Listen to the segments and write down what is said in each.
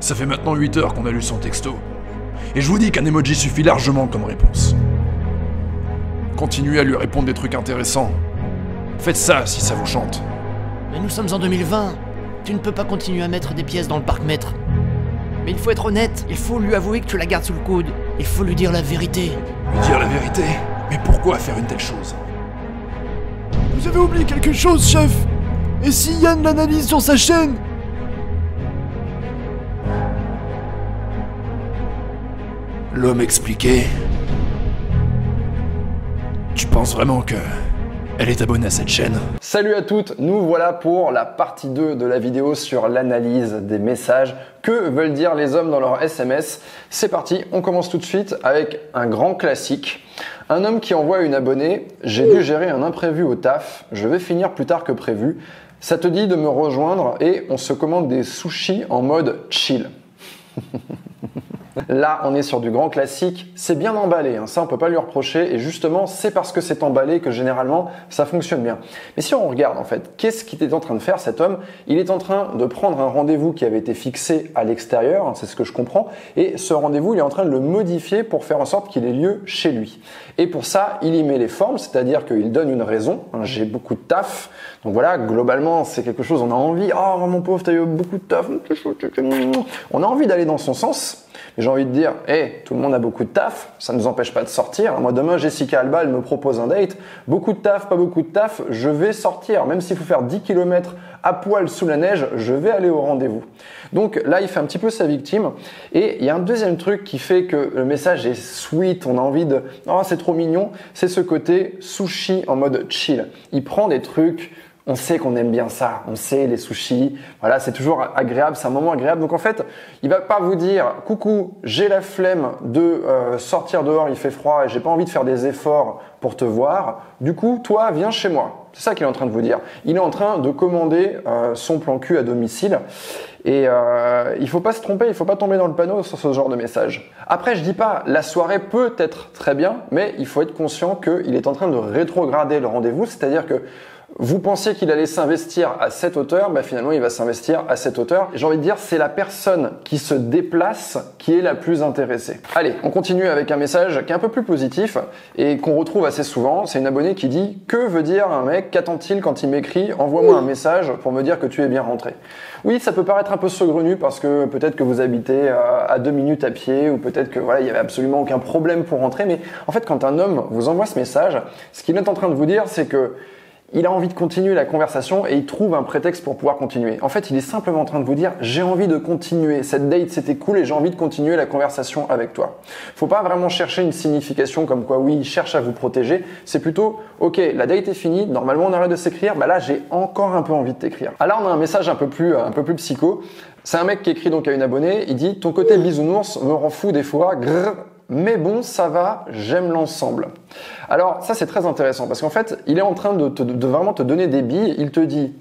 Ça fait maintenant 8 heures qu'on a lu son texto. Et je vous dis qu'un emoji suffit largement comme réponse. Continuez à lui répondre des trucs intéressants. Faites ça si ça vous chante. Mais nous sommes en 2020. Tu ne peux pas continuer à mettre des pièces dans le parc-mètre. Mais il faut être honnête, il faut lui avouer que tu la gardes sous le coude. Il faut lui dire la vérité. Lui dire la vérité Mais pourquoi faire une telle chose? Vous avez oublié quelque chose, chef? Et si Yann l'analyse sur sa chaîne L'homme expliqué. Tu penses vraiment que. Elle est abonnée à cette chaîne? Salut à toutes, nous voilà pour la partie 2 de la vidéo sur l'analyse des messages. Que veulent dire les hommes dans leur SMS C'est parti, on commence tout de suite avec un grand classique. Un homme qui envoie une abonnée J'ai dû gérer un imprévu au taf, je vais finir plus tard que prévu. Ça te dit de me rejoindre et on se commande des sushis en mode chill. Là, on est sur du grand classique. C'est bien emballé, hein. ça on peut pas lui reprocher. Et justement, c'est parce que c'est emballé que généralement ça fonctionne bien. Mais si on regarde en fait, qu'est-ce qu'il est en train de faire cet homme? Il est en train de prendre un rendez-vous qui avait été fixé à l'extérieur, hein, c'est ce que je comprends. Et ce rendez-vous, il est en train de le modifier pour faire en sorte qu'il ait lieu chez lui. Et pour ça, il y met les formes, c'est-à-dire qu'il donne une raison. Hein, J'ai beaucoup de taf. Donc voilà, globalement, c'est quelque chose, on a envie. Oh mon pauvre, t'as eu beaucoup de taf. On a envie d'aller dans son sens. J'ai envie de dire, hé, tout le monde a beaucoup de taf, ça ne nous empêche pas de sortir. Moi, demain, Jessica Alba, elle me propose un date. Beaucoup de taf, pas beaucoup de taf, je vais sortir. Même s'il faut faire 10 km à poil sous la neige, je vais aller au rendez-vous. Donc là, il fait un petit peu sa victime. Et il y a un deuxième truc qui fait que le message est sweet, on a envie de, oh, c'est trop mignon, c'est ce côté sushi en mode chill. Il prend des trucs on sait qu'on aime bien ça, on sait les sushis, voilà, c'est toujours agréable, c'est un moment agréable. Donc en fait, il va pas vous dire coucou, j'ai la flemme de euh, sortir dehors, il fait froid et j'ai pas envie de faire des efforts pour te voir. Du coup, toi, viens chez moi. C'est ça qu'il est en train de vous dire. Il est en train de commander euh, son plan cul à domicile. Et euh, il faut pas se tromper, il faut pas tomber dans le panneau sur ce genre de message. Après, je dis pas, la soirée peut être très bien, mais il faut être conscient qu'il est en train de rétrograder le rendez-vous, c'est-à-dire que vous pensiez qu'il allait s'investir à cette hauteur, bah finalement il va s'investir à cette hauteur. J'ai envie de dire, c'est la personne qui se déplace qui est la plus intéressée. Allez, on continue avec un message qui est un peu plus positif et qu'on retrouve assez souvent. C'est une abonnée qui dit Que veut dire un mec? Qu'attend-il quand il m'écrit? Envoie-moi un message pour me dire que tu es bien rentré. Oui, ça peut paraître un peu saugrenu parce que peut-être que vous habitez euh, à deux minutes à pied ou peut-être que voilà, il y avait absolument aucun problème pour rentrer. Mais en fait, quand un homme vous envoie ce message, ce qu'il est en train de vous dire, c'est que il a envie de continuer la conversation et il trouve un prétexte pour pouvoir continuer. En fait, il est simplement en train de vous dire j'ai envie de continuer. Cette date c'était cool et j'ai envie de continuer la conversation avec toi. Faut pas vraiment chercher une signification comme quoi oui, il cherche à vous protéger. C'est plutôt ok, la date est finie. Normalement, on arrête de s'écrire. Bah là, j'ai encore un peu envie de t'écrire. Alors, on a un message un peu plus, un peu plus psycho. C'est un mec qui écrit donc à une abonnée. Il dit ton côté bisounours me rend fou des fois. Grrr, mais bon, ça va, j'aime l'ensemble. Alors ça c'est très intéressant parce qu'en fait, il est en train de, vraiment te donner des billes, il te dit,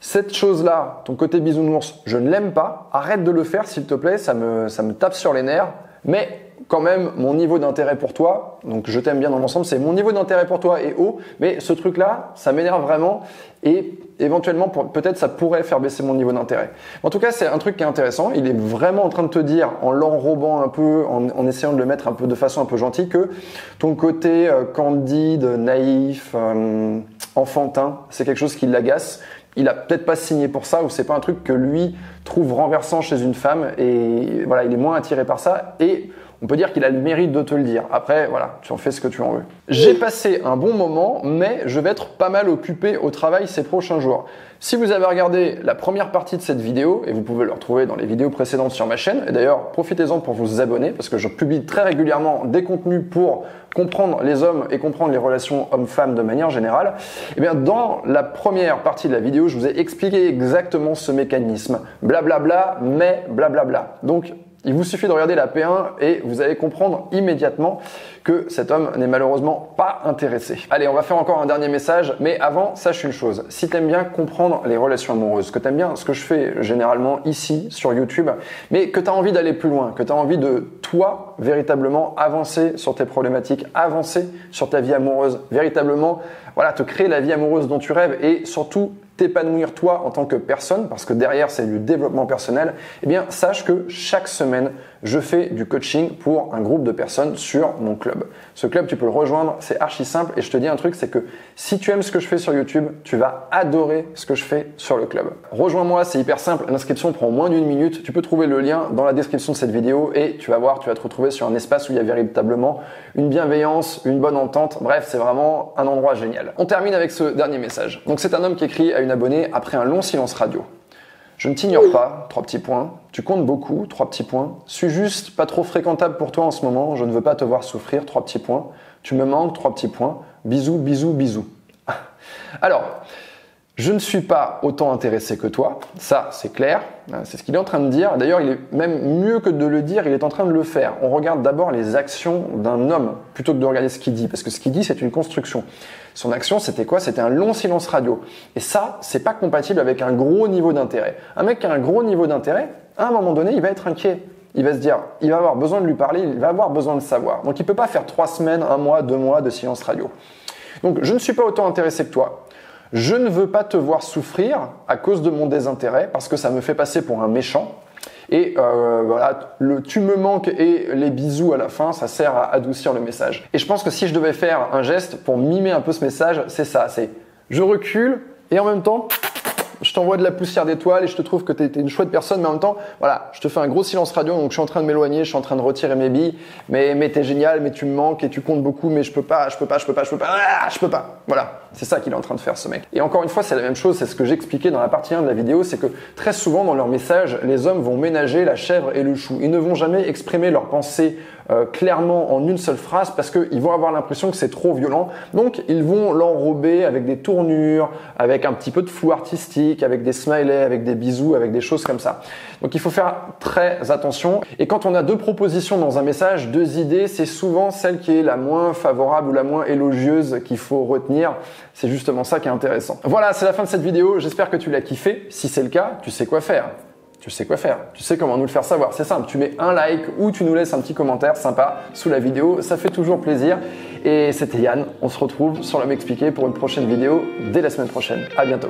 cette chose-là, ton côté bisounours, je ne l'aime pas, arrête de le faire s'il te plaît, ça me, ça me tape sur les nerfs, mais quand même, mon niveau d'intérêt pour toi, donc je t'aime bien dans l'ensemble, c'est mon niveau d'intérêt pour toi est haut, mais ce truc-là, ça m'énerve vraiment et éventuellement, peut-être ça pourrait faire baisser mon niveau d'intérêt. En tout cas, c'est un truc qui est intéressant. Il est vraiment en train de te dire, en l'enrobant un peu, en, essayant de le mettre un peu de façon un peu gentille, que ton côté euh, candide, naïf, euh, enfantin, c'est quelque chose qui l'agace. Il a peut-être pas signé pour ça, ou c'est pas un truc que lui trouve renversant chez une femme, et voilà, il est moins attiré par ça. Et on peut dire qu'il a le mérite de te le dire. Après, voilà, tu en fais ce que tu en veux. J'ai passé un bon moment, mais je vais être pas mal occupé au travail ces prochains jours. Si vous avez regardé la première partie de cette vidéo, et vous pouvez le retrouver dans les vidéos précédentes sur ma chaîne, et d'ailleurs profitez-en pour vous abonner, parce que je publie très régulièrement des contenus pour comprendre les hommes et comprendre les relations hommes-femmes de manière générale, et eh bien dans la première partie de la vidéo, je vous ai expliqué exactement ce mécanisme. Blablabla, bla, bla, mais blablabla. Bla. Donc il vous suffit de regarder la P1 et vous allez comprendre immédiatement que cet homme n'est malheureusement pas intéressé. Allez, on va faire encore un dernier message, mais avant, sache une chose. Si t'aimes bien comprendre les relations amoureuses, que t'aimes bien ce que je fais généralement ici sur YouTube, mais que t'as envie d'aller plus loin, que t'as envie de toi véritablement avancer sur tes problématiques, avancer sur ta vie amoureuse, véritablement, voilà, te créer la vie amoureuse dont tu rêves et surtout t'épanouir toi en tant que personne, parce que derrière c'est du développement personnel, eh bien sache que chaque semaine, je fais du coaching pour un groupe de personnes sur mon club. Ce club, tu peux le rejoindre, c'est archi simple et je te dis un truc, c'est que si tu aimes ce que je fais sur YouTube, tu vas adorer ce que je fais sur le club. Rejoins-moi, c'est hyper simple, l'inscription prend moins d'une minute, tu peux trouver le lien dans la description de cette vidéo et tu vas voir, tu vas te retrouver sur un espace où il y a véritablement une bienveillance, une bonne entente, bref, c'est vraiment un endroit génial. On termine avec ce dernier message. Donc c'est un homme qui écrit à une abonnée après un long silence radio. Je ne t'ignore pas, trois petits points. Tu comptes beaucoup, trois petits points. Suis juste pas trop fréquentable pour toi en ce moment. Je ne veux pas te voir souffrir, trois petits points. Tu me manques, trois petits points. Bisous, bisous, bisous. Alors, je ne suis pas autant intéressé que toi, ça c'est clair, c'est ce qu'il est en train de dire. D'ailleurs, il est même mieux que de le dire, il est en train de le faire. On regarde d'abord les actions d'un homme plutôt que de regarder ce qu'il dit, parce que ce qu'il dit c'est une construction. Son action c'était quoi? C'était un long silence radio. Et ça, c'est pas compatible avec un gros niveau d'intérêt. Un mec qui a un gros niveau d'intérêt, à un moment donné, il va être inquiet. Il va se dire, il va avoir besoin de lui parler, il va avoir besoin de savoir. Donc il peut pas faire trois semaines, un mois, deux mois de silence radio. Donc je ne suis pas autant intéressé que toi. Je ne veux pas te voir souffrir à cause de mon désintérêt parce que ça me fait passer pour un méchant. Et euh, voilà, le tu me manques et les bisous à la fin, ça sert à adoucir le message. Et je pense que si je devais faire un geste pour mimer un peu ce message, c'est ça, c'est je recule et en même temps je t'envoie de la poussière d'étoiles et je te trouve que tu es, une chouette personne, mais en même temps, voilà, je te fais un gros silence radio, donc je suis en train de m'éloigner, je suis en train de retirer mes billes, mais, mais t'es génial, mais tu me manques et tu comptes beaucoup, mais je peux pas, je peux pas, je peux pas, je peux pas, ah, je peux pas. Voilà, c'est ça qu'il est en train de faire ce mec. Et encore une fois, c'est la même chose, c'est ce que j'expliquais dans la partie 1 de la vidéo, c'est que très souvent dans leur message, les hommes vont ménager la chèvre et le chou. Ils ne vont jamais exprimer leurs pensées euh, clairement en une seule phrase parce qu'ils vont avoir l'impression que c'est trop violent. Donc ils vont l'enrober avec des tournures, avec un petit peu de flou artistique, avec des smileys, avec des bisous, avec des choses comme ça. Donc il faut faire très attention. Et quand on a deux propositions dans un message, deux idées, c'est souvent celle qui est la moins favorable ou la moins élogieuse qu'il faut retenir. C'est justement ça qui est intéressant. Voilà, c'est la fin de cette vidéo. J'espère que tu l'as kiffé. Si c'est le cas, tu sais quoi faire tu sais quoi faire. Tu sais comment nous le faire savoir. C'est simple, tu mets un like ou tu nous laisses un petit commentaire sympa sous la vidéo. Ça fait toujours plaisir. Et c'était Yann. On se retrouve sur le M'expliquer pour une prochaine vidéo dès la semaine prochaine. À bientôt.